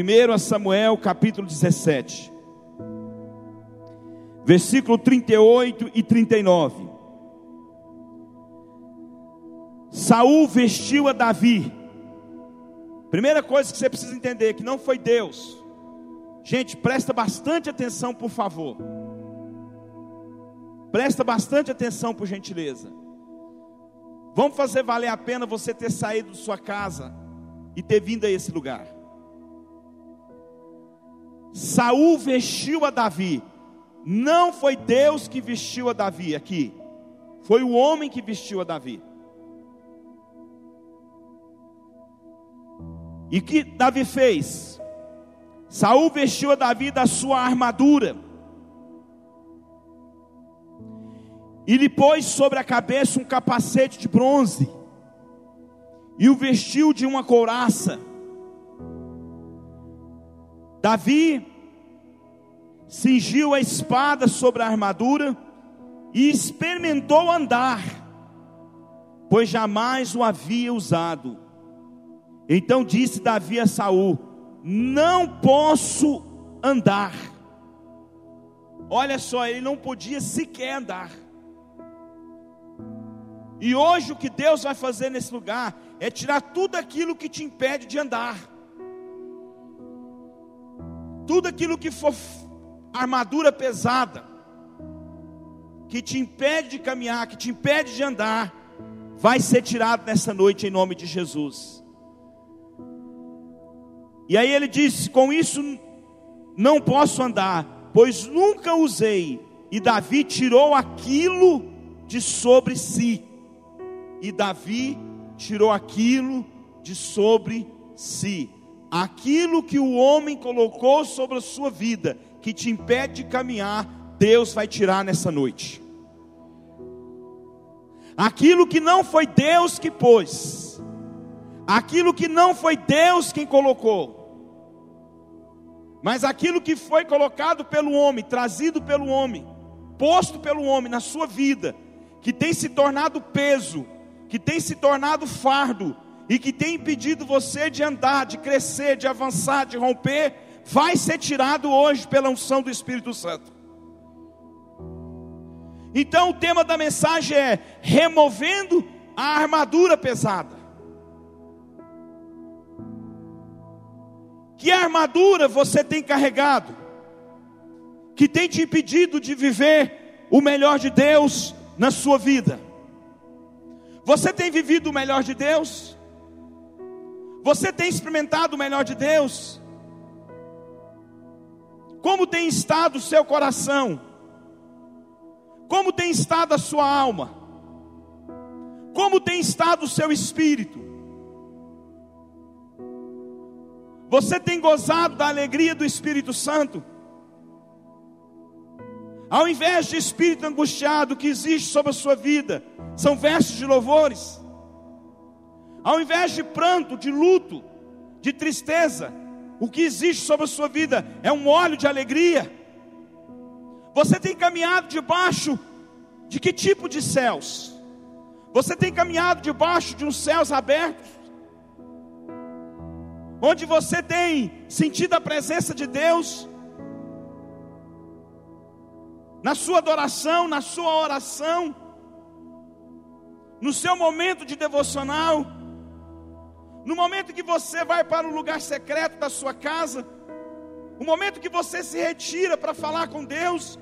1 Samuel capítulo 17, versículo 38 e 39. Saul vestiu a Davi. Primeira coisa que você precisa entender que não foi Deus. Gente, presta bastante atenção, por favor. Presta bastante atenção, por gentileza. Vamos fazer valer a pena você ter saído de sua casa e ter vindo a esse lugar. Saul vestiu a Davi. Não foi Deus que vestiu a Davi aqui. Foi o homem que vestiu a Davi. E que Davi fez? Saul vestiu a Davi da sua armadura. E lhe pôs sobre a cabeça um capacete de bronze. E o vestiu de uma couraça. Davi cingiu a espada sobre a armadura e experimentou andar, pois jamais o havia usado. Então disse Davi a Saul: Não posso andar. Olha só, ele não podia sequer andar. E hoje o que Deus vai fazer nesse lugar é tirar tudo aquilo que te impede de andar. Tudo aquilo que for armadura pesada, que te impede de caminhar, que te impede de andar, vai ser tirado nessa noite em nome de Jesus. E aí ele disse: Com isso não posso andar, pois nunca usei. E Davi tirou aquilo de sobre si. E Davi tirou aquilo de sobre si. Aquilo que o homem colocou sobre a sua vida, que te impede de caminhar, Deus vai tirar nessa noite. Aquilo que não foi Deus que pôs, aquilo que não foi Deus quem colocou, mas aquilo que foi colocado pelo homem, trazido pelo homem, posto pelo homem na sua vida, que tem se tornado peso, que tem se tornado fardo, e que tem impedido você de andar, de crescer, de avançar, de romper, vai ser tirado hoje pela unção do Espírito Santo. Então o tema da mensagem é removendo a armadura pesada. Que armadura você tem carregado? Que tem te impedido de viver o melhor de Deus na sua vida? Você tem vivido o melhor de Deus? Você tem experimentado o melhor de Deus? Como tem estado o seu coração? Como tem estado a sua alma? Como tem estado o seu espírito? Você tem gozado da alegria do Espírito Santo? Ao invés de espírito angustiado que existe sobre a sua vida, são versos de louvores. Ao invés de pranto, de luto, de tristeza, o que existe sobre a sua vida é um óleo de alegria. Você tem caminhado debaixo de que tipo de céus? Você tem caminhado debaixo de uns céus abertos? onde você tem sentido a presença de Deus, na sua adoração, na sua oração, no seu momento de devocional, no momento que você vai para o lugar secreto da sua casa, o momento que você se retira para falar com Deus,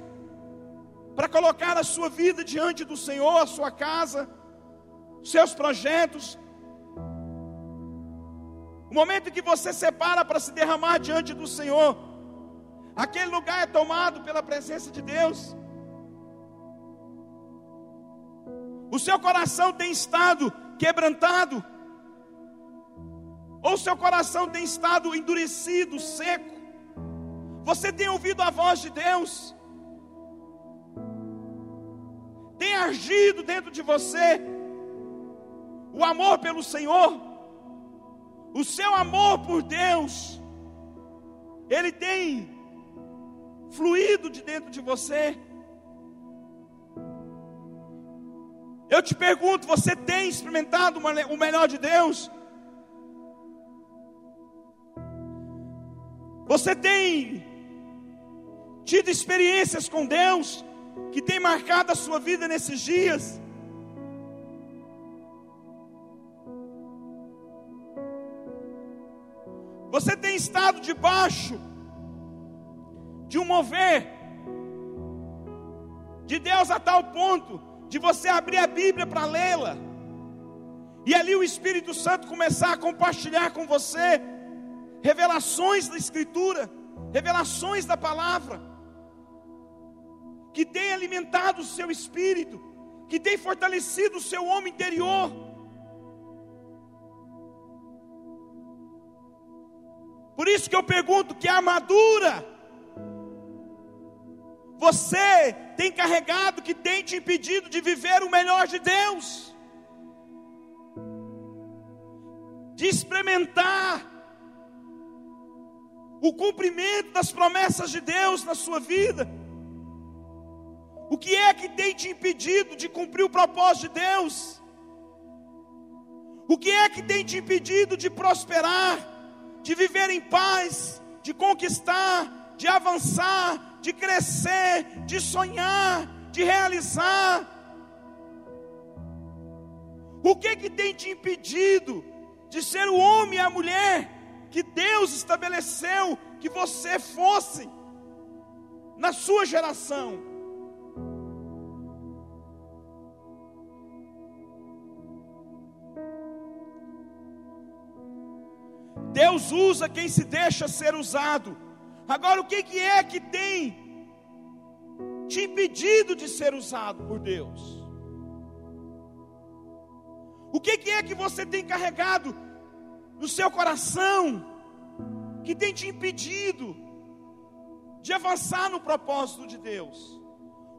para colocar a sua vida diante do Senhor, a sua casa, seus projetos, o momento que você separa para se derramar diante do Senhor, aquele lugar é tomado pela presença de Deus. O seu coração tem estado quebrantado, ou seu coração tem estado endurecido, seco. Você tem ouvido a voz de Deus, tem agido dentro de você o amor pelo Senhor o seu amor por Deus, ele tem fluído de dentro de você. Eu te pergunto, você tem experimentado o melhor de Deus? Você tem tido experiências com Deus que tem marcado a sua vida nesses dias? Você tem estado debaixo de um mover de Deus a tal ponto de você abrir a Bíblia para lê-la, e ali o Espírito Santo começar a compartilhar com você revelações da Escritura, revelações da palavra, que tem alimentado o seu espírito, que tem fortalecido o seu homem interior. Por isso que eu pergunto: que armadura você tem carregado que tem te impedido de viver o melhor de Deus, de experimentar o cumprimento das promessas de Deus na sua vida. O que é que tem te impedido de cumprir o propósito de Deus? O que é que tem te impedido de prosperar, de viver em paz, de conquistar, de avançar, de crescer, de sonhar, de realizar. O que que tem te impedido de ser o homem e a mulher que Deus estabeleceu que você fosse na sua geração? Deus usa quem se deixa ser usado. Agora, o que, que é que tem te impedido de ser usado por Deus? O que, que é que você tem carregado no seu coração que tem te impedido de avançar no propósito de Deus?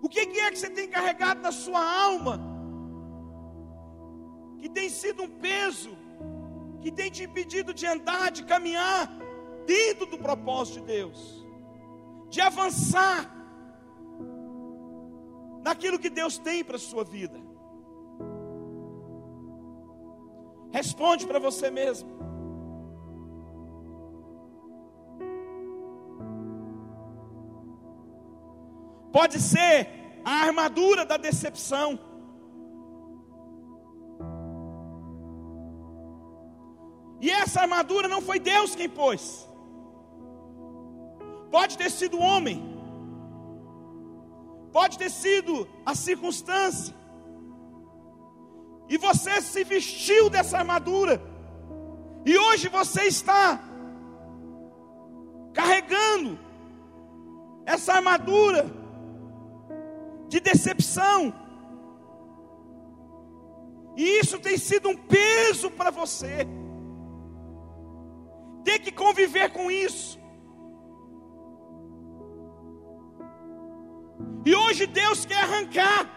O que, é que você tem carregado na sua alma que tem sido um peso, que tem te impedido de andar, de caminhar dentro do propósito de Deus, de avançar naquilo que Deus tem para a sua vida. Responde para você mesmo. Pode ser a armadura da decepção. E essa armadura não foi Deus quem pôs. Pode ter sido o homem, pode ter sido a circunstância, e você se vestiu dessa armadura, e hoje você está carregando essa armadura de decepção, e isso tem sido um peso para você, ter que conviver com isso. E hoje Deus quer arrancar.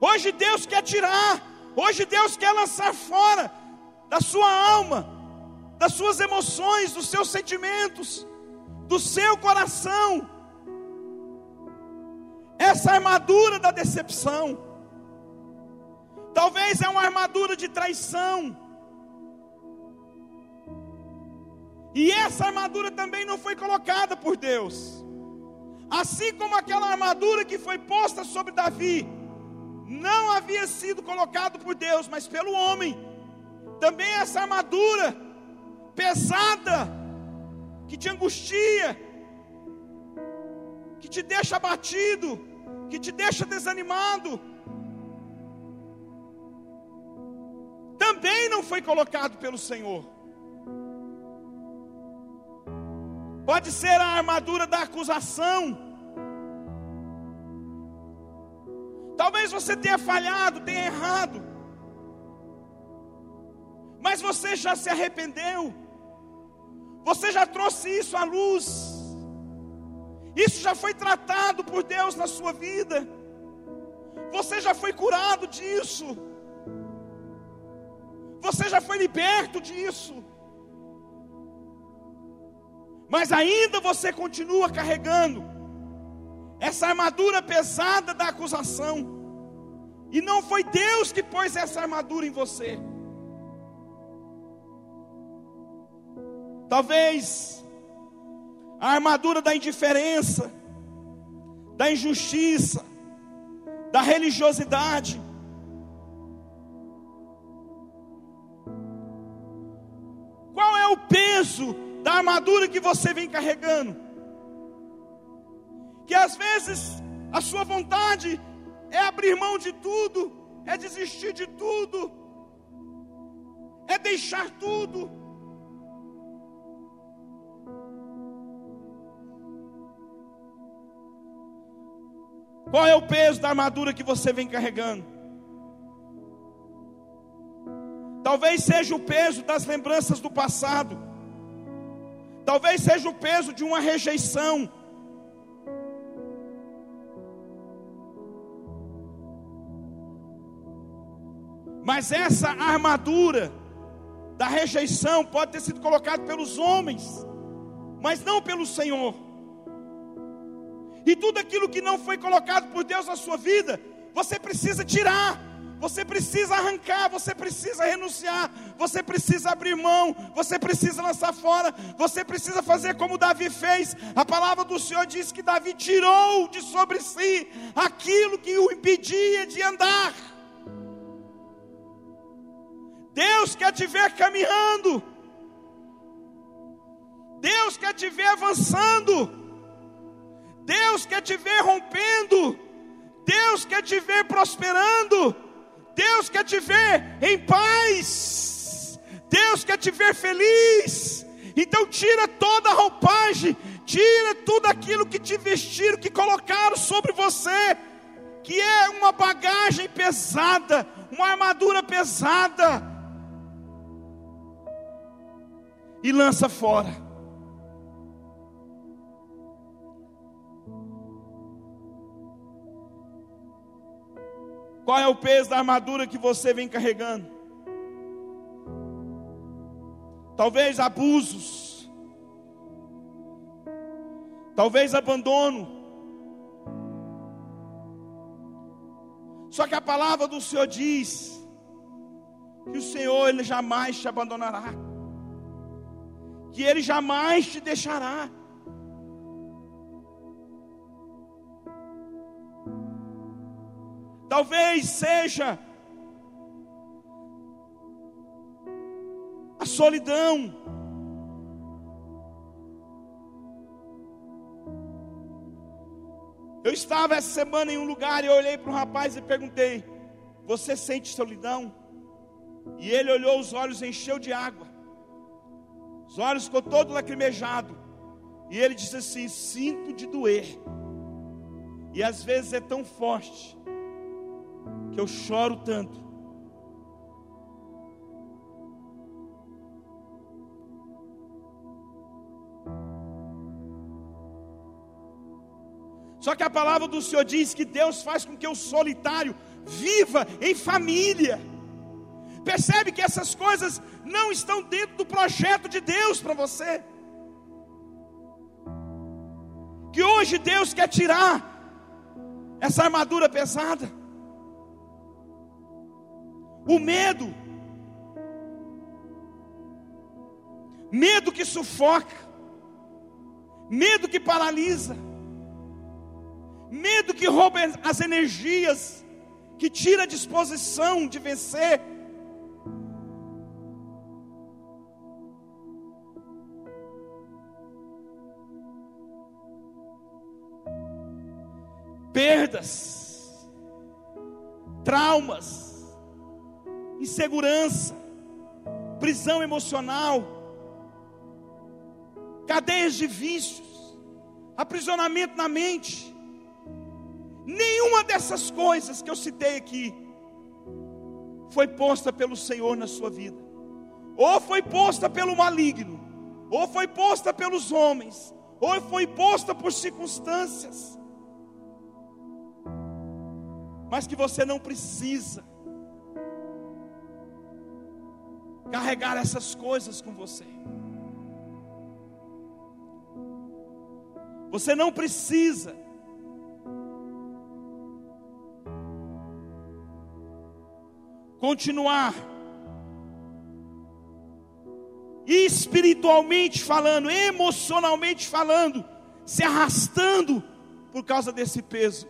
Hoje Deus quer tirar. Hoje Deus quer lançar fora da sua alma, das suas emoções, dos seus sentimentos, do seu coração. Essa armadura da decepção. Talvez é uma armadura de traição. E essa armadura também não foi colocada por Deus. Assim como aquela armadura que foi posta sobre Davi, não havia sido colocado por Deus, mas pelo homem. Também essa armadura pesada, que te angustia, que te deixa abatido, que te deixa desanimado, também não foi colocado pelo Senhor. pode ser a armadura da acusação. Talvez você tenha falhado, tenha errado, mas você já se arrependeu, você já trouxe isso à luz, isso já foi tratado por Deus na sua vida, você já foi curado disso, você já foi liberto disso. Mas ainda você continua carregando essa armadura pesada da acusação, e não foi Deus que pôs essa armadura em você. Talvez a armadura da indiferença, da injustiça, da religiosidade. Qual é o peso da armadura que você vem carregando? Que às vezes a sua vontade é abrir mão de tudo, é desistir de tudo, é deixar tudo. Qual é o peso da armadura que você vem carregando? Talvez seja o peso das lembranças do passado. Talvez seja o peso de uma rejeição. Mas essa armadura da rejeição pode ter sido colocada pelos homens, mas não pelo Senhor. E tudo aquilo que não foi colocado por Deus na sua vida, você precisa tirar, você precisa arrancar, você precisa renunciar, você precisa abrir mão, você precisa lançar fora, você precisa fazer como Davi fez. A palavra do Senhor diz que Davi tirou de sobre si aquilo que o impedia de andar. Deus quer te ver caminhando, Deus quer te ver avançando. Deus quer te ver rompendo, Deus quer te ver prosperando, Deus quer te ver em paz, Deus quer te ver feliz. Então tira toda a roupagem, tira tudo aquilo que te vestiram, que colocaram sobre você, que é uma bagagem pesada, uma armadura pesada, e lança fora. Qual é o peso da armadura que você vem carregando? Talvez abusos, talvez abandono. Só que a palavra do Senhor diz que o Senhor ele jamais te abandonará, que ele jamais te deixará. Talvez seja a solidão. Eu estava essa semana em um lugar e olhei para um rapaz e perguntei: Você sente solidão? E ele olhou, os olhos encheu de água, os olhos ficou todo lacrimejado. E ele disse assim: Sinto de doer. E às vezes é tão forte que eu choro tanto. Só que a palavra do Senhor diz que Deus faz com que o solitário viva em família. Percebe que essas coisas não estão dentro do projeto de Deus para você. Que hoje Deus quer tirar essa armadura pesada o medo. Medo que sufoca, medo que paralisa, medo que rouba as energias, que tira a disposição de vencer. Perdas, traumas, insegurança, prisão emocional, cadeias de vícios, aprisionamento na mente. Nenhuma dessas coisas que eu citei aqui foi posta pelo Senhor na sua vida, ou foi posta pelo maligno, ou foi posta pelos homens, ou foi posta por circunstâncias, mas que você não precisa carregar essas coisas com você. Você não precisa continuar espiritualmente falando, emocionalmente falando, se arrastando por causa desse peso.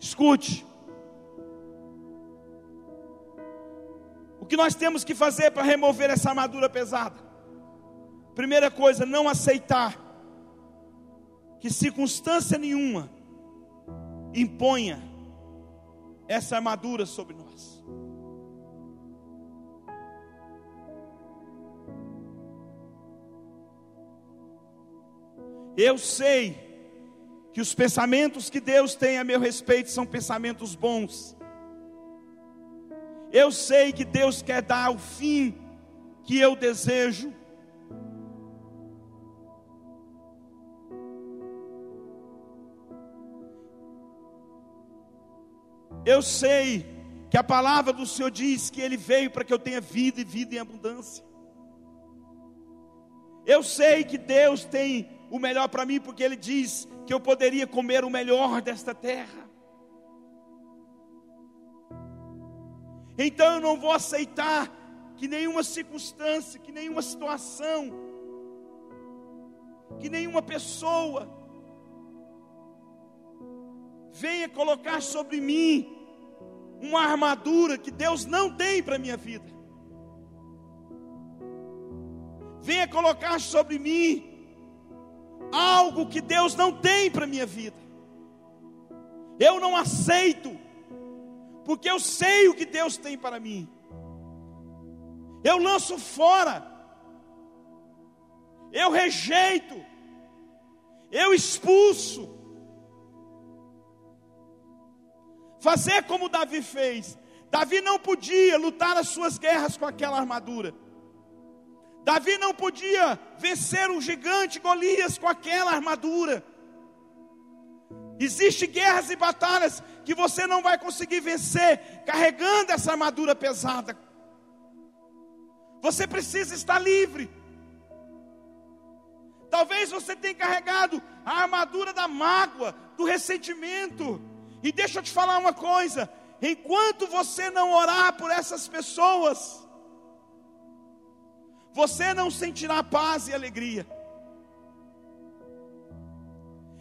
Escute. O que nós temos que fazer para remover essa armadura pesada? Primeira coisa, não aceitar que circunstância nenhuma imponha essa armadura sobre nós. Eu sei que os pensamentos que Deus tem a meu respeito são pensamentos bons. Eu sei que Deus quer dar o fim que eu desejo. Eu sei que a palavra do Senhor diz que Ele veio para que eu tenha vida e vida em abundância. Eu sei que Deus tem o melhor para mim, porque Ele diz que eu poderia comer o melhor desta terra. Então eu não vou aceitar que nenhuma circunstância, que nenhuma situação, que nenhuma pessoa venha colocar sobre mim uma armadura que Deus não tem para minha vida. Venha colocar sobre mim algo que Deus não tem para minha vida. Eu não aceito, porque eu sei o que Deus tem para mim. Eu lanço fora, eu rejeito, eu expulso. Fazer como Davi fez. Davi não podia lutar as suas guerras com aquela armadura. Davi não podia vencer um gigante Golias com aquela armadura. Existem guerras e batalhas que você não vai conseguir vencer carregando essa armadura pesada. Você precisa estar livre. Talvez você tenha carregado a armadura da mágoa, do ressentimento. E deixa eu te falar uma coisa: enquanto você não orar por essas pessoas, você não sentirá paz e alegria.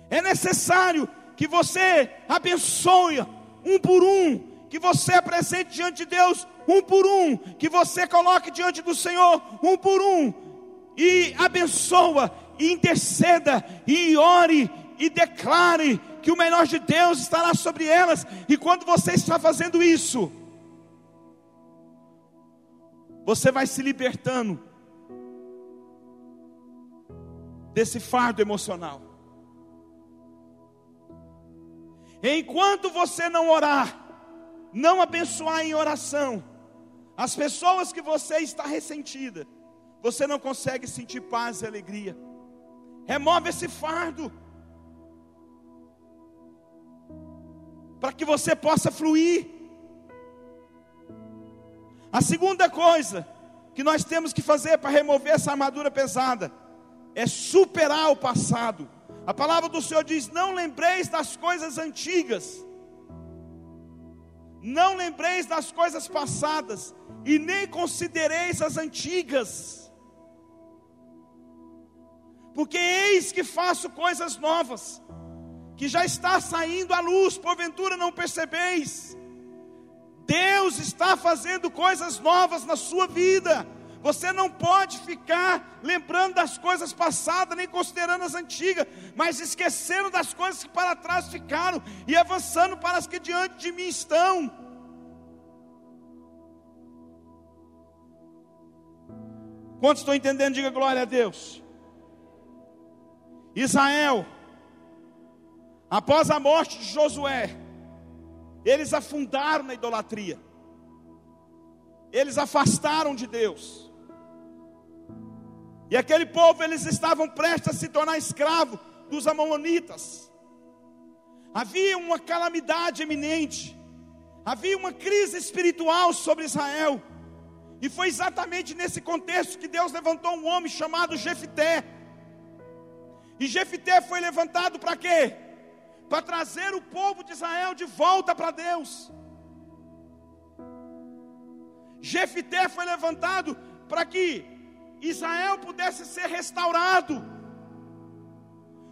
É necessário que você abençoe um por um, que você apresente diante de Deus um por um, que você coloque diante do Senhor um por um, e abençoa, e interceda, e ore, e declare que o melhor de Deus estará sobre elas, e quando você está fazendo isso, você vai se libertando desse fardo emocional. Enquanto você não orar, não abençoar em oração, as pessoas que você está ressentida, você não consegue sentir paz e alegria. Remove esse fardo, para que você possa fluir. A segunda coisa que nós temos que fazer para remover essa armadura pesada é superar o passado. A palavra do Senhor diz: Não lembreis das coisas antigas, não lembreis das coisas passadas, e nem considereis as antigas, porque eis que faço coisas novas, que já está saindo à luz, porventura não percebeis. Deus está fazendo coisas novas na sua vida. Você não pode ficar lembrando das coisas passadas, nem considerando as antigas, mas esquecendo das coisas que para trás ficaram e avançando para as que diante de mim estão. Quantos estão entendendo? Diga glória a Deus. Israel, após a morte de Josué, eles afundaram na idolatria, eles afastaram de Deus. E aquele povo, eles estavam prestes a se tornar escravo dos amonitas. Havia uma calamidade eminente. Havia uma crise espiritual sobre Israel. E foi exatamente nesse contexto que Deus levantou um homem chamado Jefité. E Jefité foi levantado para quê? Para trazer o povo de Israel de volta para Deus. Jefité foi levantado para que Israel pudesse ser restaurado,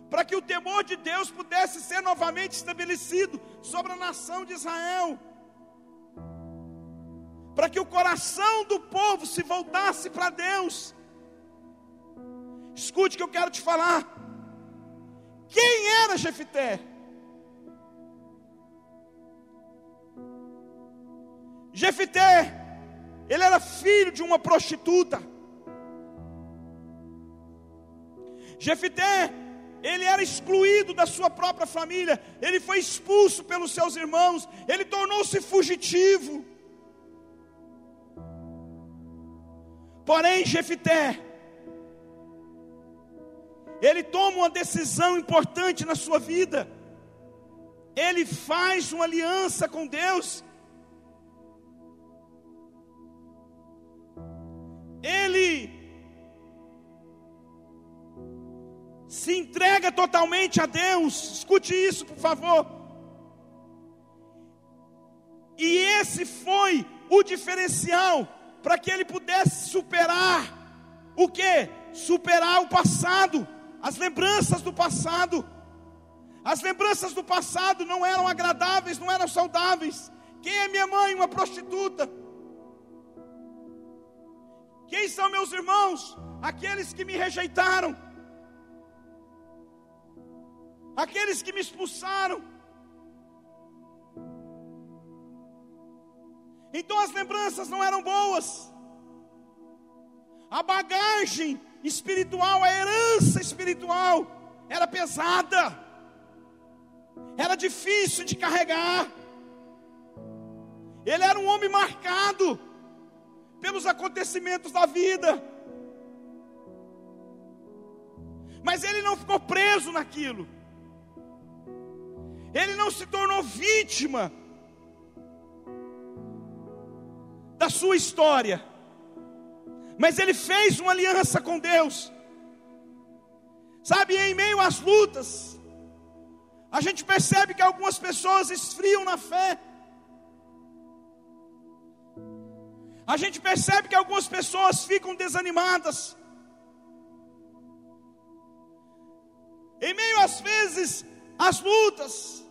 para que o temor de Deus pudesse ser novamente estabelecido sobre a nação de Israel, para que o coração do povo se voltasse para Deus. Escute que eu quero te falar. Quem era Jefité? Jefité, ele era filho de uma prostituta. Jefité, ele era excluído da sua própria família, ele foi expulso pelos seus irmãos, ele tornou-se fugitivo. Porém, Jefité, ele toma uma decisão importante na sua vida, ele faz uma aliança com Deus, entrega totalmente a Deus. Escute isso, por favor. E esse foi o diferencial para que ele pudesse superar o que? Superar o passado, as lembranças do passado. As lembranças do passado não eram agradáveis, não eram saudáveis. Quem é minha mãe? Uma prostituta. Quem são meus irmãos? Aqueles que me rejeitaram, aqueles que me expulsaram. Então as lembranças não eram boas, a bagagem espiritual, a herança espiritual, era pesada, era difícil de carregar. Ele era um homem marcado pelos acontecimentos da vida. Mas ele não ficou preso naquilo. Ele não se tornou vítima da sua história. Mas ele fez uma aliança com Deus. Sabe, em meio às lutas, a gente percebe que algumas pessoas esfriam na fé. a gente percebe que algumas pessoas ficam desanimadas. Em meio às vezes às lutas,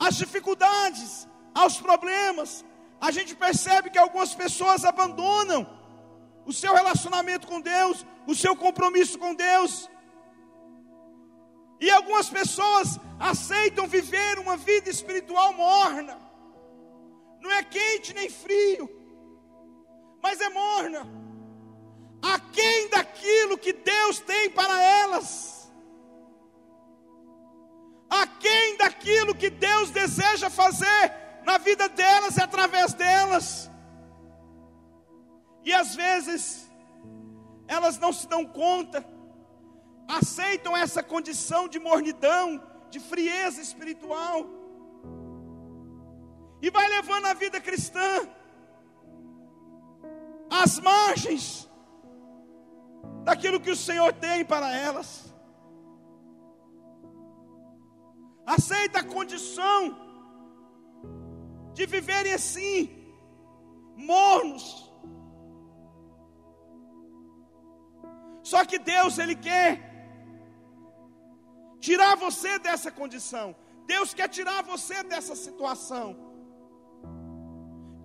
às dificuldades, aos problemas, a gente percebe que algumas pessoas abandonam o seu relacionamento com Deus, o seu compromisso com Deus. E algumas pessoas aceitam viver uma vida espiritual morna. Não é quente nem frio mas é morna. Aquém daquilo que Deus tem para elas. Aquém daquilo que Deus deseja fazer na vida delas e através delas. E às vezes, elas não se dão conta, aceitam essa condição de mornidão, de frieza espiritual, e vai levando a vida cristã às margens daquilo que o Senhor tem para elas. Aceita a condição de viverem assim, mornos. Só que Deus, Ele quer tirar você dessa condição. Deus quer tirar você dessa situação.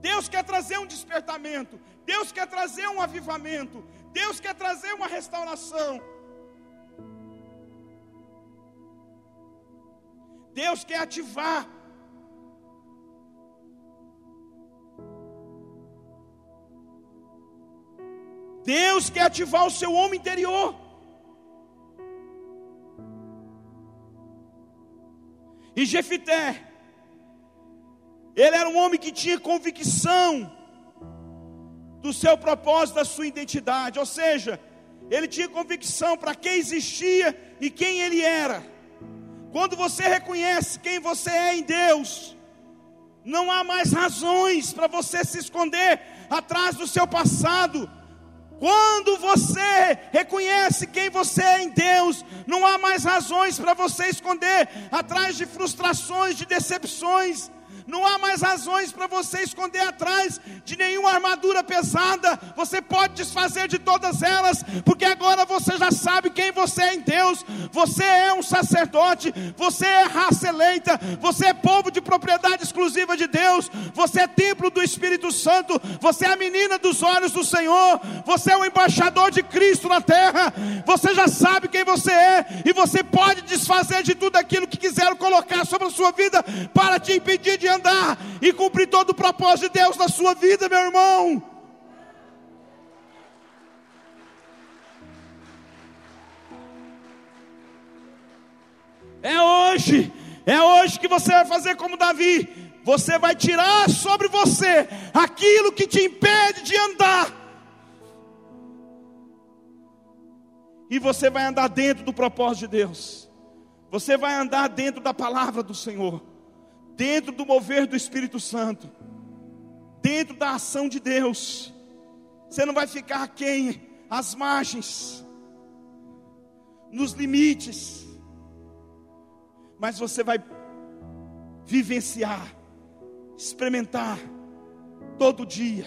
Deus quer trazer um despertamento, Deus quer trazer um avivamento, Deus quer trazer uma restauração. Deus quer ativar. Deus quer ativar o seu homem interior. E Jefité, ele era um homem que tinha convicção do seu propósito, da sua identidade, ou seja, ele tinha convicção para quem existia e quem ele era. Quando você reconhece quem você é em Deus, não há mais razões para você se esconder atrás do seu passado. Quando você reconhece quem você é em Deus, não há mais razões para você esconder atrás de frustrações, de decepções, Não há mais razões para você esconder atrás de nenhuma armadura pesada. Você pode desfazer de todas elas, porque agora você já sabe quem você é em Deus. Você é um sacerdote, você é raça eleita, você é povo de propriedade exclusiva de Deus, você é templo do Espírito Santo, você é a menina dos olhos do Senhor, você é o embaixador de Cristo na terra. Você já sabe quem você é e você pode desfazer de tudo aquilo que quiseram colocar sobre a sua vida para te impedir de andar e cumprir todo o propósito de Deus na sua vida, meu irmão. É hoje, é hoje que você vai fazer como Davi. Você vai tirar sobre você aquilo que te impede de andar. E você vai andar dentro do propósito de Deus. Você vai andar dentro da palavra do Senhor dentro do mover do Espírito Santo, dentro da ação de Deus. Você não vai ficar quem às margens, nos limites, mas você vai vivenciar, experimentar todo dia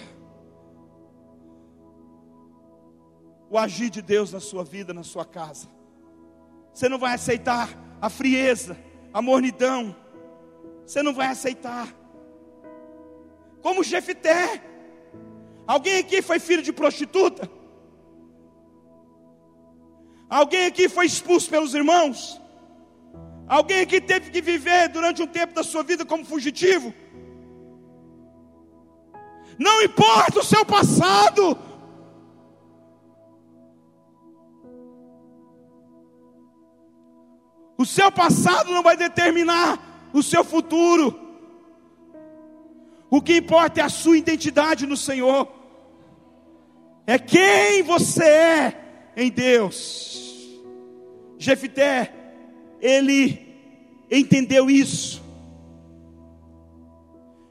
o agir de Deus na sua vida, na sua casa. Você não vai aceitar a frieza, a mornidão, você não vai aceitar. Como Jefité. Alguém aqui foi filho de prostituta? Alguém aqui foi expulso pelos irmãos? Alguém aqui teve que viver durante um tempo da sua vida como fugitivo? Não importa o seu passado. O seu passado não vai determinar o seu futuro. O que importa é a sua identidade no Senhor. É quem você é em Deus. Jefité, ele entendeu isso.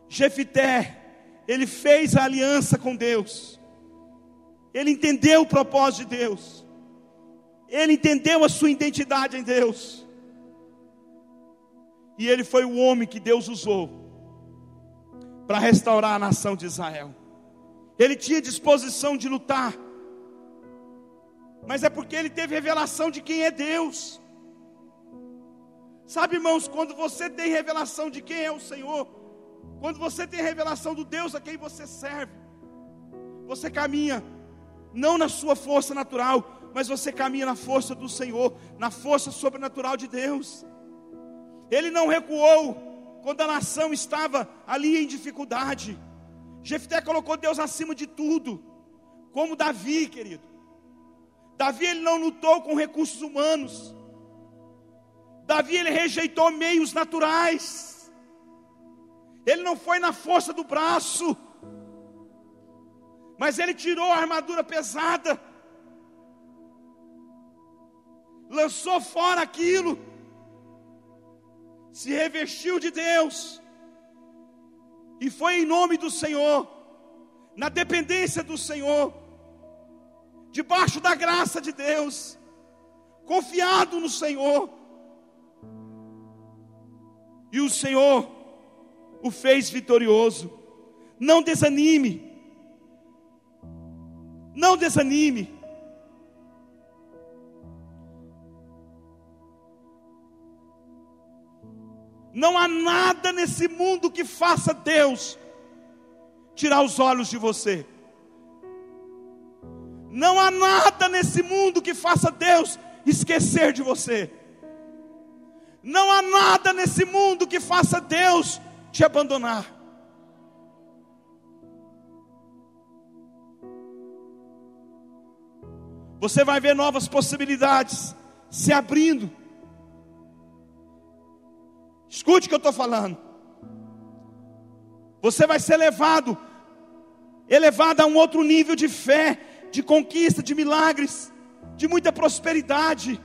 Jefité, ele fez a aliança com Deus. Ele entendeu o propósito de Deus. Ele entendeu a sua identidade em Deus. E ele foi o homem que Deus usou para restaurar a nação de Israel. Ele tinha disposição de lutar, mas é porque ele teve revelação de quem é Deus. Sabe, irmãos, quando você tem revelação de quem é o Senhor, quando você tem revelação do Deus a quem você serve, você caminha não na sua força natural, mas você caminha na força do Senhor, na força sobrenatural de Deus. Ele não recuou quando a nação estava ali em dificuldade. Jefté colocou Deus acima de tudo, como Davi, querido. Davi ele não lutou com recursos humanos. Davi ele rejeitou meios naturais. Ele não foi na força do braço, mas ele tirou a armadura pesada, lançou fora aquilo se revestiu de Deus, e foi em nome do Senhor, na dependência do Senhor, debaixo da graça de Deus, confiado no Senhor, e o Senhor o fez vitorioso. Não desanime, não desanime. Não há nada nesse mundo que faça Deus tirar os olhos de você. Não há nada nesse mundo que faça Deus esquecer de você. Não há nada nesse mundo que faça Deus te abandonar. Você vai ver novas possibilidades se abrindo. Escute o que eu estou falando. Você vai ser levado, elevado a um outro nível de fé, de conquista, de milagres, de muita prosperidade,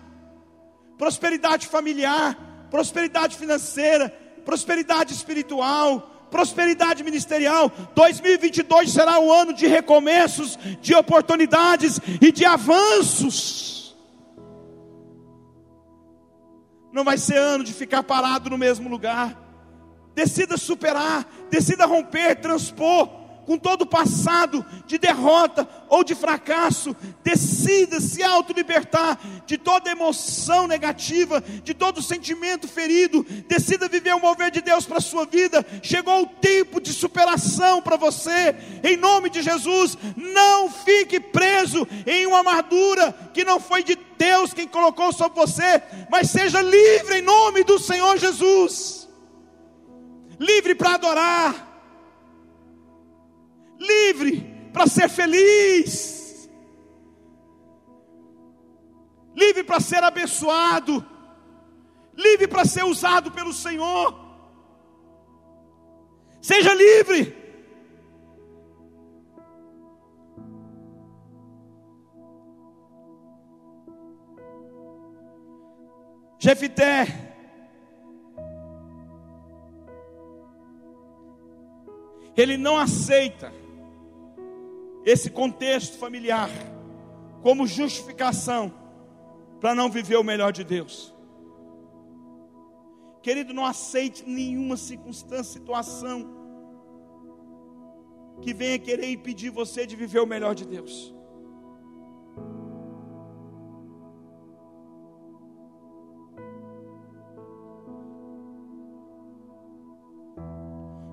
prosperidade familiar, prosperidade financeira, prosperidade espiritual, prosperidade ministerial. 2022 será um ano de recomeços, de oportunidades e de avanços. Não vai ser ano de ficar parado no mesmo lugar. Decida superar, decida romper, transpor com todo o passado de derrota ou de fracasso, decida se auto-libertar de toda emoção negativa, de todo sentimento ferido, decida viver o mover de Deus para a sua vida. Chegou o tempo de superação para você, em nome de Jesus. Não fique preso em uma armadura que não foi de Deus quem colocou sobre você, mas seja livre em nome do Senhor Jesus. Livre para adorar livre para ser feliz, livre para ser abençoado, livre para ser usado pelo Senhor. Seja livre. Jefité ele não aceita esse contexto familiar como justificação para não viver o melhor de Deus. Querido, não aceite nenhuma circunstância, situação que venha querer impedir você de viver o melhor de Deus.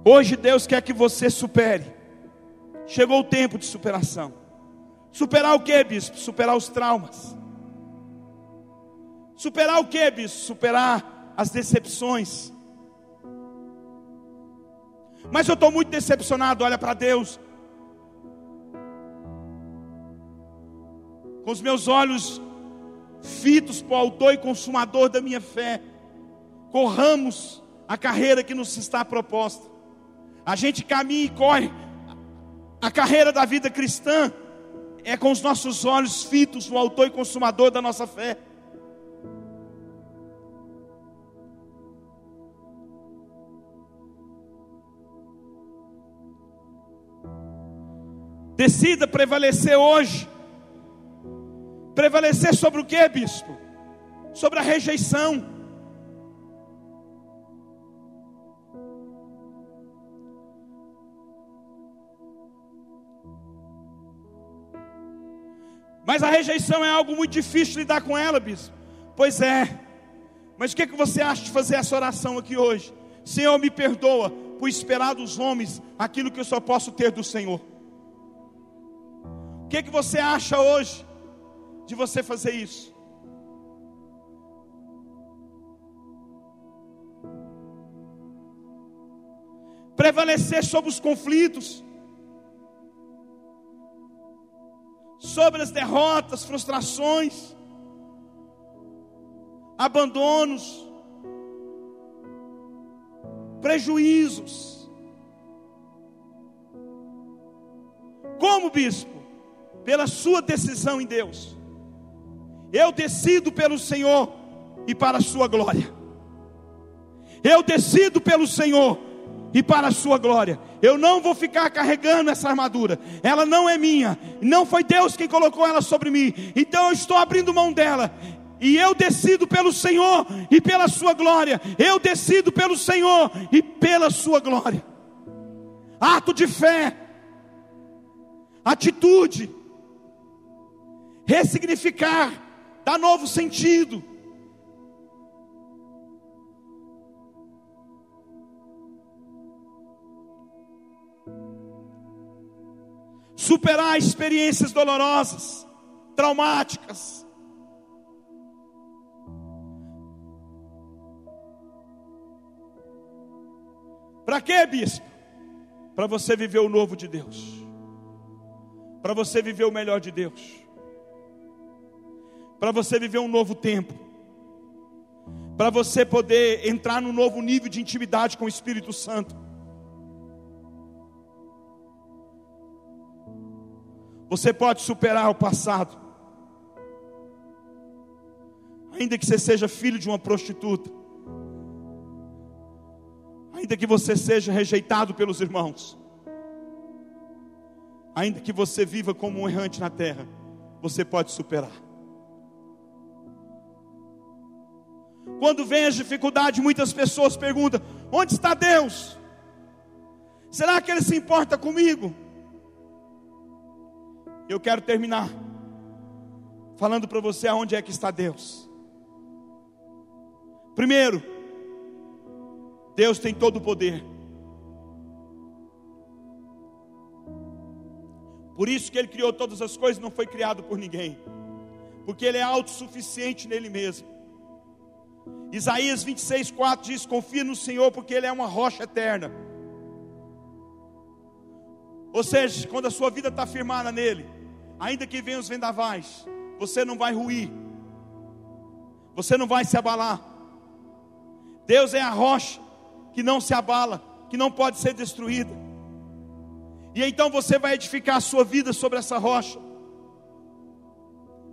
Hoje Deus quer que você supere. Chegou o tempo de superação. Superar o que, bispo? Superar os traumas. Superar o que, bispo? Superar as decepções. Mas eu estou muito decepcionado, olha para Deus. Com os meus olhos fitos para o autor e consumador da minha fé, corramos a carreira que nos está proposta. A gente caminha e corre a carreira da vida cristã é com os nossos olhos fitos no autor e consumador da nossa fé. Decida prevalecer hoje. Prevalecer sobre o que, bispo? Sobre a rejeição. Mas a rejeição é algo muito difícil lidar com ela, bispo. Pois é. Mas o que, é que você acha de fazer essa oração aqui hoje? Senhor, me perdoa por esperar dos homens aquilo que eu só posso ter do Senhor. O que, é que você acha hoje de você fazer isso? Prevalecer sobre os conflitos sobre as derrotas, frustrações, abandonos, prejuízos. Como bispo? Pela sua decisão em Deus. Eu decido pelo Senhor e para a sua glória. Eu decido pelo Senhor e para a sua glória. Eu não vou ficar carregando essa armadura. Ela não é minha. Não foi Deus quem colocou ela sobre mim. Então eu estou abrindo mão dela. E eu decido pelo Senhor e pela sua glória. Eu decido pelo Senhor e pela sua glória. Ato de fé. Atitude. Ressignificar. Dar novo sentido superar experiências dolorosas, traumáticas. Para quê, bispo? Para você viver o novo de Deus. Para você viver o melhor de Deus. Para você viver um novo tempo. Para você poder entrar num novo nível de intimidade com o Espírito Santo Você pode superar o passado. Ainda que você seja filho de uma prostituta. Ainda que você seja rejeitado pelos irmãos. Ainda que você viva como um errante na terra, você pode superar. Quando vem as dificuldades, muitas pessoas perguntam: Onde está Deus? Será que Ele se importa comigo? Eu quero terminar falando para você aonde é que está Deus. Primeiro, Deus tem todo o poder. Por isso que Ele criou todas as coisas, não foi criado por ninguém, porque Ele é autossuficiente nele mesmo. Isaías 26, 4 diz: Confia no Senhor, porque Ele é uma rocha eterna. Ou seja, quando a sua vida está firmada nele, ainda que venham os vendavais, você não vai ruir, você não vai se abalar. Deus é a rocha que não se abala, que não pode ser destruída. E então você vai edificar a sua vida sobre essa rocha.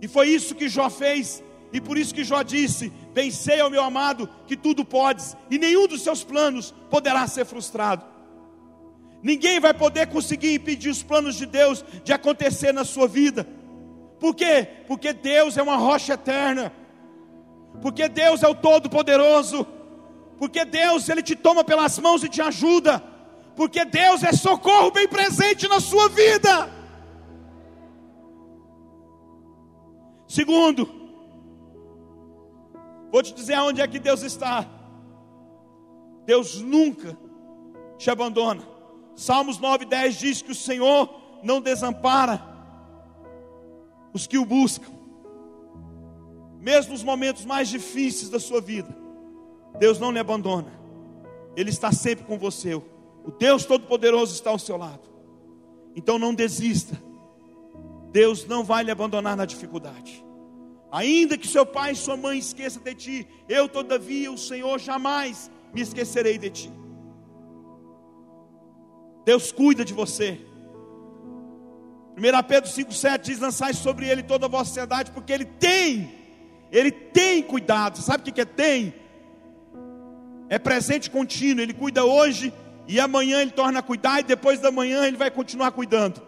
E foi isso que Jó fez, e por isso que Jó disse: Vencei ao meu amado, que tudo podes, e nenhum dos seus planos poderá ser frustrado. Ninguém vai poder conseguir impedir os planos de Deus de acontecer na sua vida. Por quê? Porque Deus é uma rocha eterna. Porque Deus é o Todo-Poderoso. Porque Deus, Ele te toma pelas mãos e te ajuda. Porque Deus é socorro bem presente na sua vida. Segundo, vou te dizer aonde é que Deus está. Deus nunca te abandona. Salmos 9,10 diz que o Senhor não desampara os que o buscam, mesmo nos momentos mais difíceis da sua vida, Deus não lhe abandona, Ele está sempre com você, o Deus Todo-Poderoso está ao seu lado, então não desista, Deus não vai lhe abandonar na dificuldade, ainda que seu pai e sua mãe esqueçam de ti, eu todavia, o Senhor, jamais me esquecerei de ti. Deus cuida de você. 1 Pedro 5,7 diz: lançai sobre ele toda a vossa ansiedade, porque ele tem, ele tem cuidado. Sabe o que é tem? É presente contínuo, ele cuida hoje e amanhã ele torna a cuidar, e depois da manhã ele vai continuar cuidando.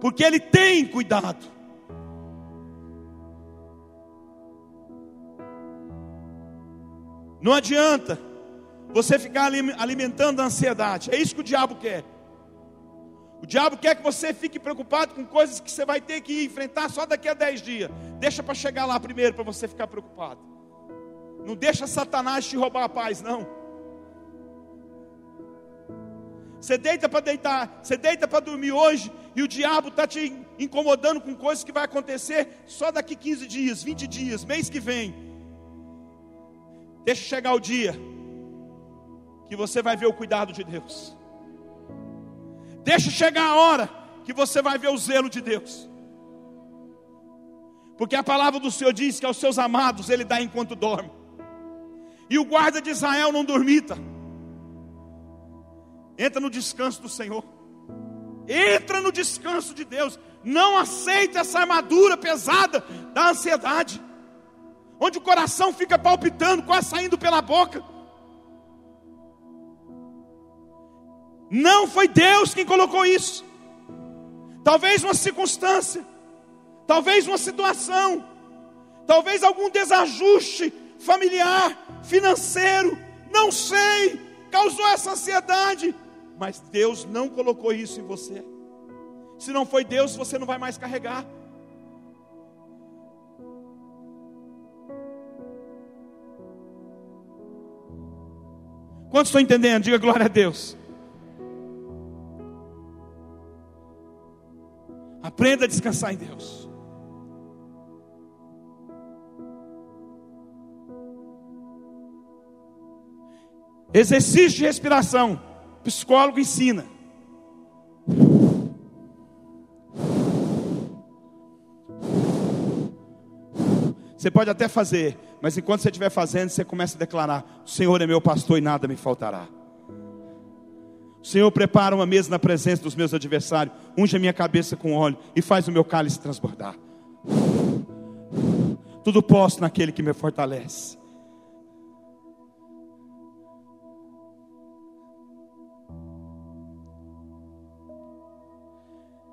Porque ele tem cuidado. Não adianta você ficar alimentando a ansiedade. É isso que o diabo quer. O diabo quer que você fique preocupado com coisas que você vai ter que enfrentar só daqui a 10 dias. Deixa para chegar lá primeiro para você ficar preocupado. Não deixa Satanás te roubar a paz, não. Você deita para deitar, você deita para dormir hoje e o diabo está te incomodando com coisas que vai acontecer só daqui 15 dias, 20 dias, mês que vem. Deixa chegar o dia que você vai ver o cuidado de Deus. Deixa chegar a hora que você vai ver o zelo de Deus. Porque a palavra do Senhor diz que aos seus amados Ele dá enquanto dorme. E o guarda de Israel não dormita. Entra no descanso do Senhor. Entra no descanso de Deus. Não aceita essa armadura pesada da ansiedade. Onde o coração fica palpitando, quase saindo pela boca. Não foi Deus quem colocou isso. Talvez uma circunstância, talvez uma situação, talvez algum desajuste familiar, financeiro, não sei, causou essa ansiedade, mas Deus não colocou isso em você. Se não foi Deus, você não vai mais carregar. Quantos estão entendendo? Diga glória a Deus. Aprenda a descansar em Deus. Exercício de respiração. Psicólogo ensina. Você pode até fazer, mas enquanto você estiver fazendo, você começa a declarar: O Senhor é meu pastor e nada me faltará. O Senhor prepara uma mesa na presença dos meus adversários, unge a minha cabeça com óleo e faz o meu cálice transbordar. Tudo posso naquele que me fortalece.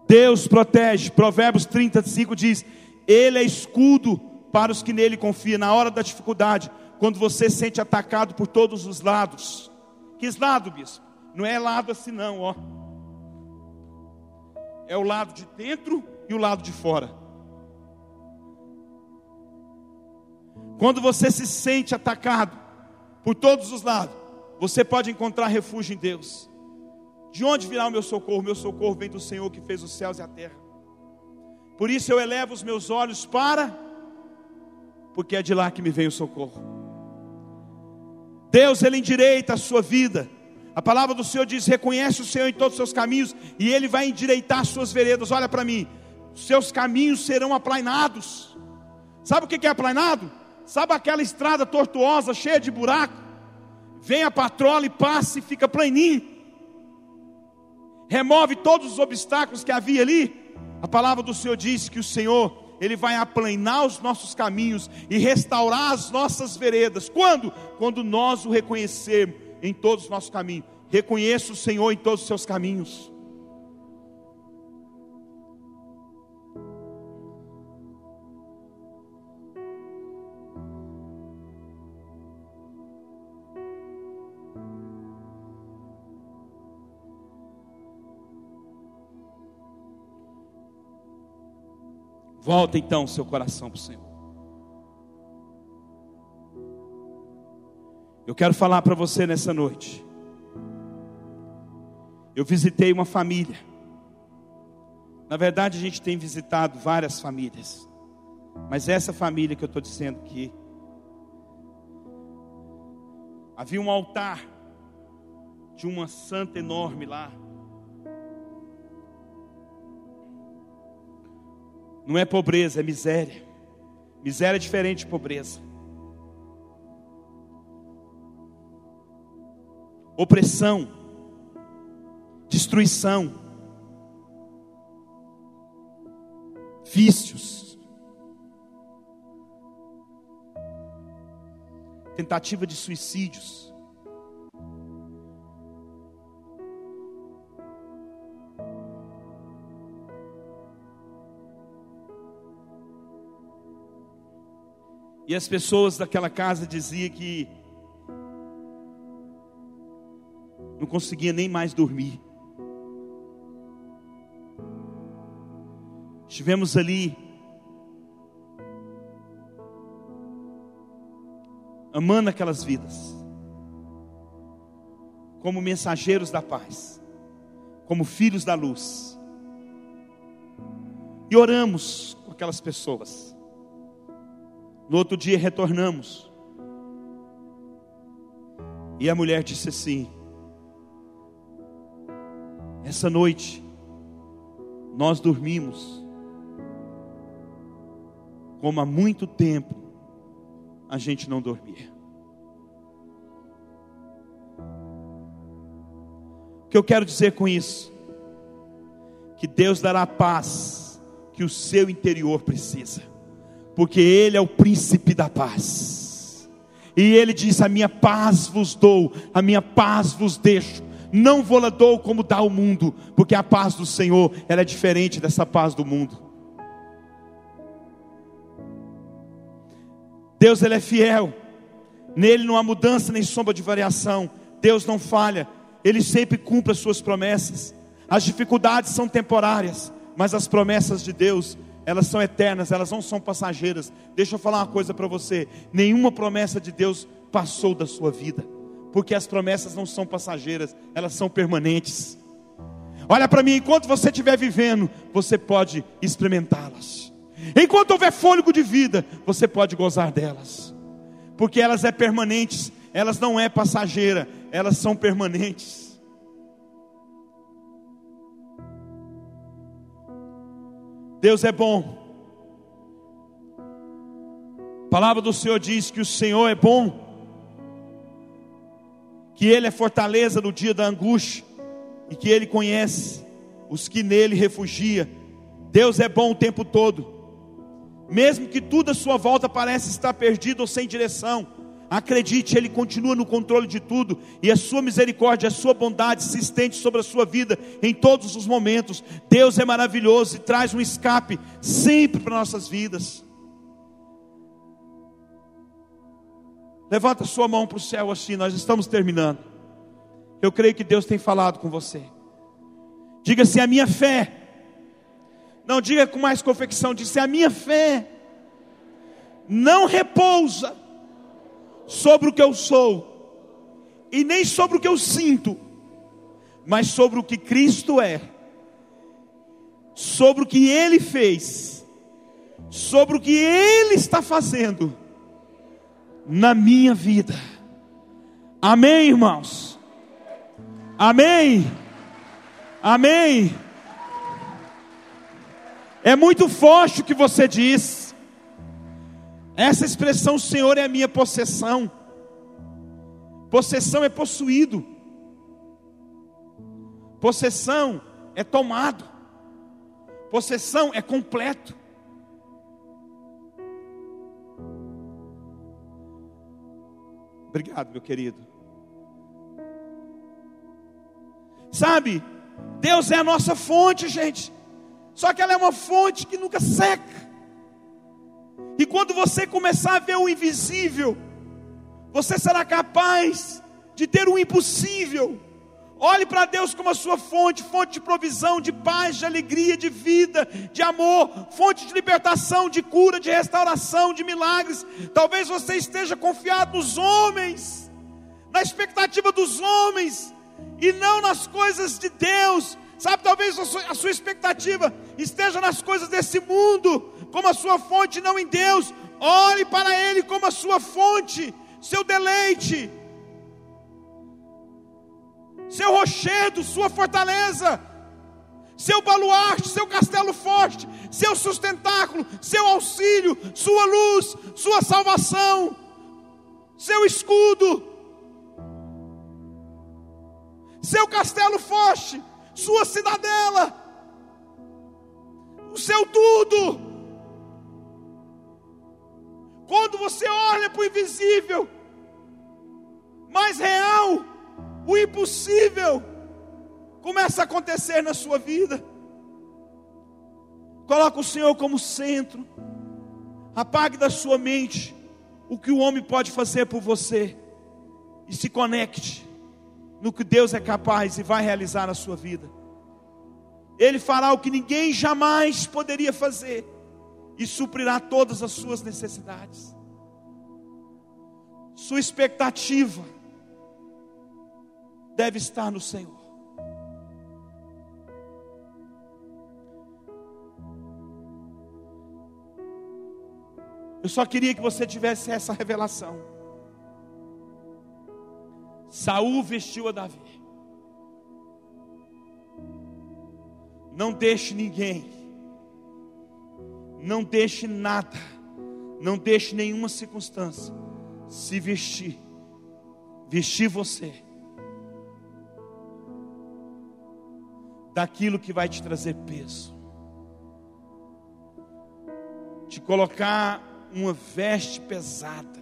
Deus protege. Provérbios 35 diz: Ele é escudo para os que nele confiam na hora da dificuldade. quando você se sente atacado por todos os lados. Que lado, bispo? Não é lado assim não, ó. É o lado de dentro e o lado de fora. Quando você se sente atacado por todos os lados, você pode encontrar refúgio em Deus. De onde virá o meu socorro? Meu socorro vem do Senhor que fez os céus e a terra. Por isso eu elevo os meus olhos para, porque é de lá que me vem o socorro. Deus, Ele endireita a sua vida. A palavra do Senhor diz: reconhece o Senhor em todos os seus caminhos, e Ele vai endireitar as suas veredas. Olha para mim, seus caminhos serão aplainados. Sabe o que é aplainado? Sabe aquela estrada tortuosa, cheia de buraco? Vem a patrola e passa e fica planinho. Remove todos os obstáculos que havia ali. A palavra do Senhor diz que o Senhor, Ele vai aplanar os nossos caminhos e restaurar as nossas veredas. Quando? Quando nós o reconhecermos em todos os nossos caminhos. Reconheça o Senhor em todos os seus caminhos. Volta então seu coração para o Senhor. Eu quero falar para você nessa noite. Eu visitei uma família. Na verdade, a gente tem visitado várias famílias. Mas essa família que eu estou dizendo que havia um altar de uma santa enorme lá. Não é pobreza, é miséria. Miséria é diferente de pobreza. Opressão, destruição, vícios, tentativa de suicídios. E as pessoas daquela casa diziam que não conseguia nem mais dormir. Estivemos ali amando aquelas vidas, como mensageiros da paz, como filhos da luz, e oramos com aquelas pessoas. No outro dia retornamos. E a mulher disse assim: Essa noite nós dormimos como há muito tempo a gente não dormia. O que eu quero dizer com isso? Que Deus dará a paz que o seu interior precisa porque Ele é o príncipe da paz. E Ele diz: A minha paz vos dou, a minha paz vos deixo. Não vou lá dou como dá o mundo, porque a paz do Senhor ela é diferente dessa paz do mundo. Deus ele é fiel. Nele não há mudança nem sombra de variação. Deus não falha. Ele sempre cumpre as suas promessas. As dificuldades são temporárias, mas as promessas de Deus elas são eternas, elas não são passageiras. Deixa eu falar uma coisa para você: nenhuma promessa de Deus passou da sua vida, porque as promessas não são passageiras, elas são permanentes. Olha para mim, enquanto você estiver vivendo, você pode experimentá-las. Enquanto houver fôlego de vida, você pode gozar delas, porque elas é permanentes, elas não é passageira, elas são permanentes. Deus é bom. A palavra do Senhor diz que o Senhor é bom, que Ele é fortaleza no dia da angústia, e que Ele conhece os que nele refugia. Deus é bom o tempo todo, mesmo que tudo à sua volta pareça estar perdido ou sem direção. Acredite, Ele continua no controle de tudo, e a sua misericórdia, a sua bondade se estende sobre a sua vida em todos os momentos. Deus é maravilhoso e traz um escape sempre para nossas vidas. Levanta sua mão para o céu assim, nós estamos terminando. Eu creio que Deus tem falado com você. Diga assim: a minha fé. Não diga com mais confecção, disse a minha fé não repousa sobre o que eu sou e nem sobre o que eu sinto, mas sobre o que Cristo é, sobre o que Ele fez, sobre o que Ele está fazendo na minha vida. Amém, irmãos? Amém? Amém? É muito forte o que você diz. Essa expressão, Senhor, é a minha possessão. Possessão é possuído. Possessão é tomado. Possessão é completo. Obrigado, meu querido. Sabe, Deus é a nossa fonte, gente. Só que ela é uma fonte que nunca seca. E quando você começar a ver o invisível, você será capaz de ter o impossível. Olhe para Deus como a sua fonte, fonte de provisão, de paz, de alegria, de vida, de amor, fonte de libertação, de cura, de restauração, de milagres. Talvez você esteja confiado nos homens, na expectativa dos homens, e não nas coisas de Deus. Sabe, talvez a sua expectativa esteja nas coisas desse mundo, como a sua fonte, não em Deus. Olhe para Ele como a sua fonte, seu deleite seu rochedo, sua fortaleza, seu baluarte, seu castelo forte, seu sustentáculo, seu auxílio, sua luz, sua salvação, seu escudo, seu castelo forte, sua cidadela, o seu tudo. Quando você olha para o invisível, mais real, o impossível começa a acontecer na sua vida. Coloca o Senhor como centro. Apague da sua mente o que o homem pode fazer por você e se conecte no que Deus é capaz e vai realizar na sua vida. Ele fará o que ninguém jamais poderia fazer e suprirá todas as suas necessidades. Sua expectativa deve estar no Senhor. Eu só queria que você tivesse essa revelação. Saul vestiu a Davi. Não deixe ninguém, não deixe nada, não deixe nenhuma circunstância se vestir, vestir você daquilo que vai te trazer peso, te colocar uma veste pesada,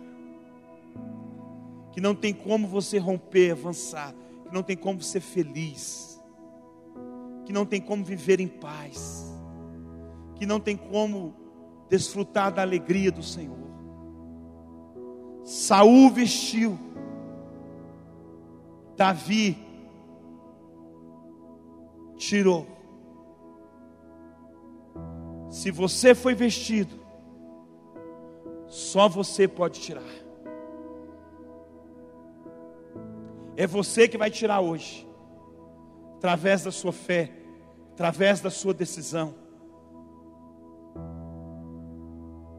que não tem como você romper, avançar, que não tem como ser feliz, que não tem como viver em paz, que não tem como desfrutar da alegria do Senhor. Saul vestiu, Davi tirou. Se você foi vestido, só você pode tirar. É você que vai tirar hoje, através da sua fé, através da sua decisão.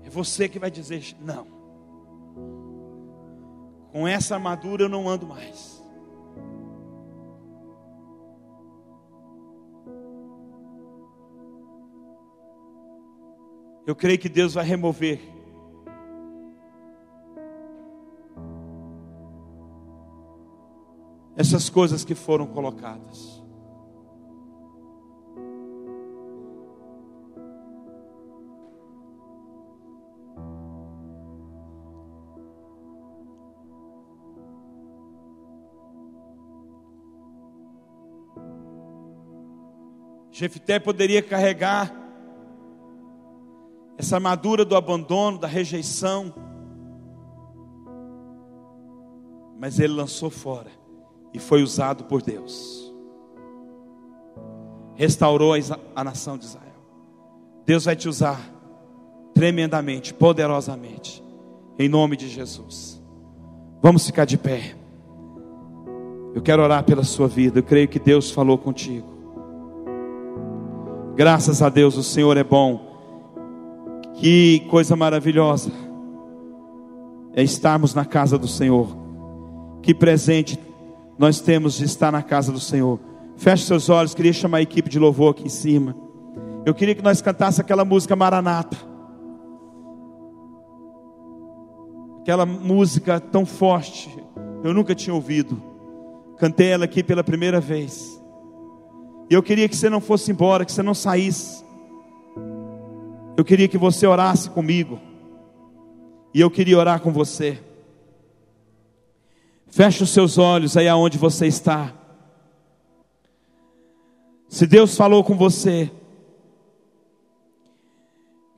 É você que vai dizer: não, com essa armadura eu não ando mais. Eu creio que Deus vai remover. Essas coisas que foram colocadas. Jefté poderia carregar essa armadura do abandono, da rejeição. mas ele lançou fora e foi usado por Deus. Restaurou a nação de Israel. Deus vai te usar tremendamente, poderosamente, em nome de Jesus. Vamos ficar de pé. Eu quero orar pela sua vida. Eu creio que Deus falou contigo. Graças a Deus, o Senhor é bom. Que coisa maravilhosa é estarmos na casa do Senhor. Que presente nós temos de estar na casa do Senhor. Feche seus olhos, queria chamar a equipe de louvor aqui em cima. Eu queria que nós cantássemos aquela música Maranata. Aquela música tão forte, eu nunca tinha ouvido. Cantei ela aqui pela primeira vez. E eu queria que você não fosse embora, que você não saísse. Eu queria que você orasse comigo. E eu queria orar com você. Feche os seus olhos aí aonde você está. Se Deus falou com você,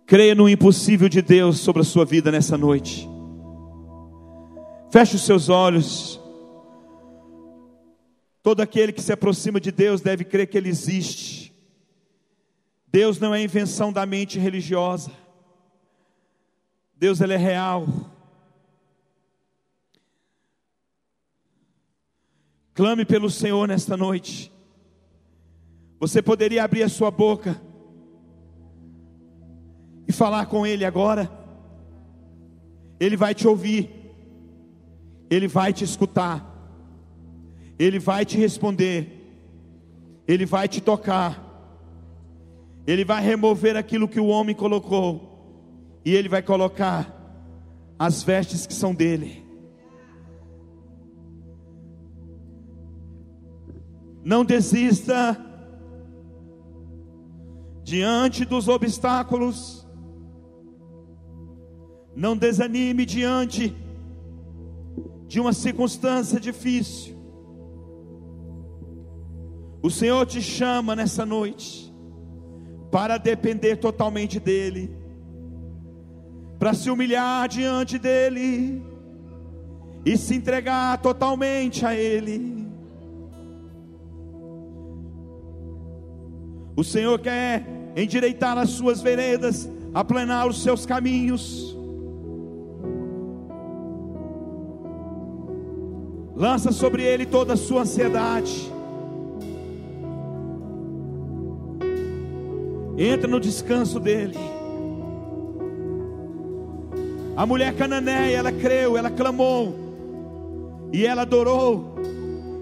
creia no impossível de Deus sobre a sua vida nessa noite. Feche os seus olhos. Todo aquele que se aproxima de Deus deve crer que Ele existe. Deus não é invenção da mente religiosa. Deus ele é real. Clame pelo Senhor nesta noite. Você poderia abrir a sua boca e falar com Ele agora. Ele vai te ouvir, Ele vai te escutar, Ele vai te responder, Ele vai te tocar, Ele vai remover aquilo que o homem colocou, e Ele vai colocar as vestes que são dele. Não desista diante dos obstáculos. Não desanime diante de uma circunstância difícil. O Senhor te chama nessa noite para depender totalmente dEle, para se humilhar diante dEle e se entregar totalmente a Ele. O Senhor quer endireitar as suas veredas, aplanar os seus caminhos. Lança sobre ele toda a sua ansiedade. Entra no descanso dele. A mulher cananeia, ela creu, ela clamou, e ela adorou,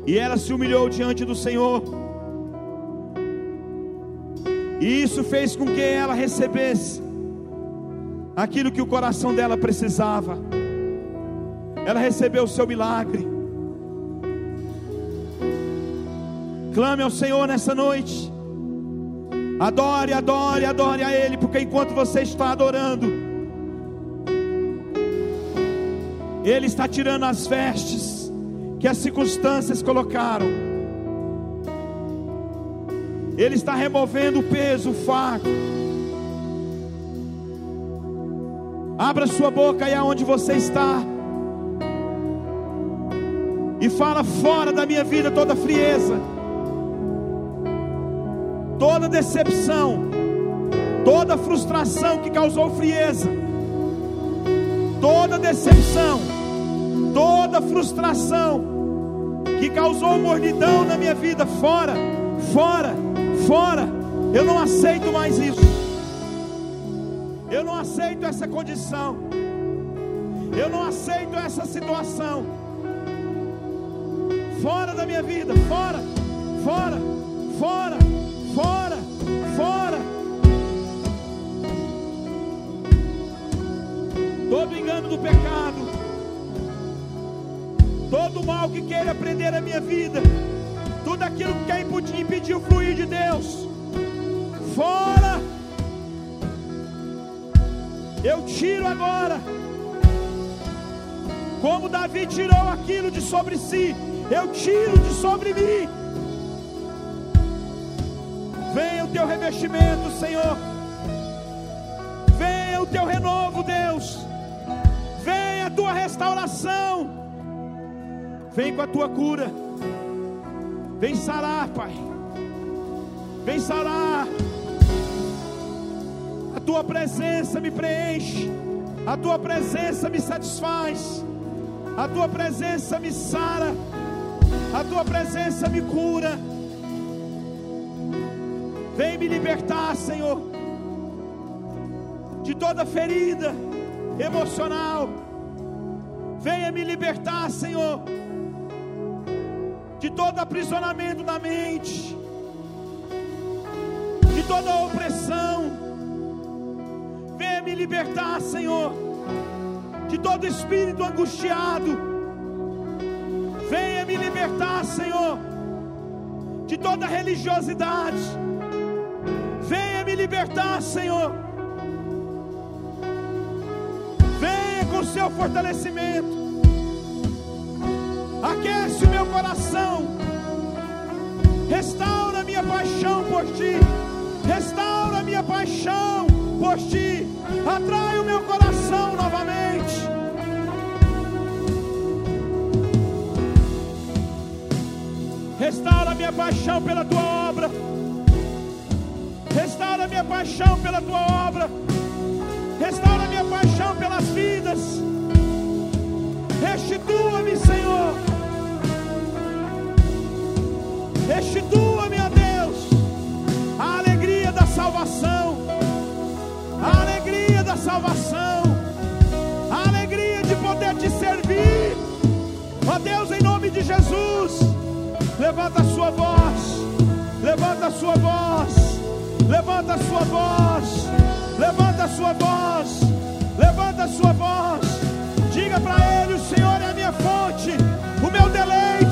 e ela se humilhou diante do Senhor. E isso fez com que ela recebesse aquilo que o coração dela precisava. Ela recebeu o seu milagre. Clame ao Senhor nessa noite. Adore, adore, adore a Ele, porque enquanto você está adorando, Ele está tirando as vestes que as circunstâncias colocaram. Ele está removendo o peso, o fardo. Abra sua boca aí aonde você está. E fala fora da minha vida toda frieza, toda decepção, toda frustração que causou frieza, toda decepção, toda frustração que causou mornidão na minha vida, fora, fora fora. Eu não aceito mais isso. Eu não aceito essa condição. Eu não aceito essa situação. Fora da minha vida, fora, fora, fora, fora, fora. Todo engano do pecado, todo mal que queira prender a minha vida tudo aquilo que quer impedir o fluir de Deus, fora. Eu tiro agora, como Davi tirou aquilo de sobre si, eu tiro de sobre mim. Venha o teu revestimento, Senhor. Venha o teu renovo, Deus. Venha a tua restauração. Vem com a tua cura. Vem sarar, Pai. Vem sarar. A tua presença me preenche. A tua presença me satisfaz. A tua presença me sara. A tua presença me cura. Vem me libertar, Senhor, de toda ferida emocional. Venha me libertar, Senhor, de todo aprisionamento da mente, de toda opressão. Venha me libertar, Senhor, de todo espírito angustiado. Venha me libertar, Senhor, de toda religiosidade me libertar, Senhor. Venha com o seu fortalecimento. Aquece o meu coração. Restaura minha paixão por ti. Restaura minha paixão por ti. Atrai o meu coração novamente. Restaura minha paixão pela tua obra. Restaura minha paixão pela tua obra. Restaura minha paixão pelas vidas. Restitua-me, Senhor. Restitua-me, ó Deus, a alegria da salvação. A alegria da salvação. A alegria de poder te servir. Ó Deus, em nome de Jesus. Levanta a sua voz. Levanta a sua voz. Levanta a sua voz. Levanta a sua voz. Levanta a sua voz. Diga para ele: O Senhor é a minha fonte, o meu deleite.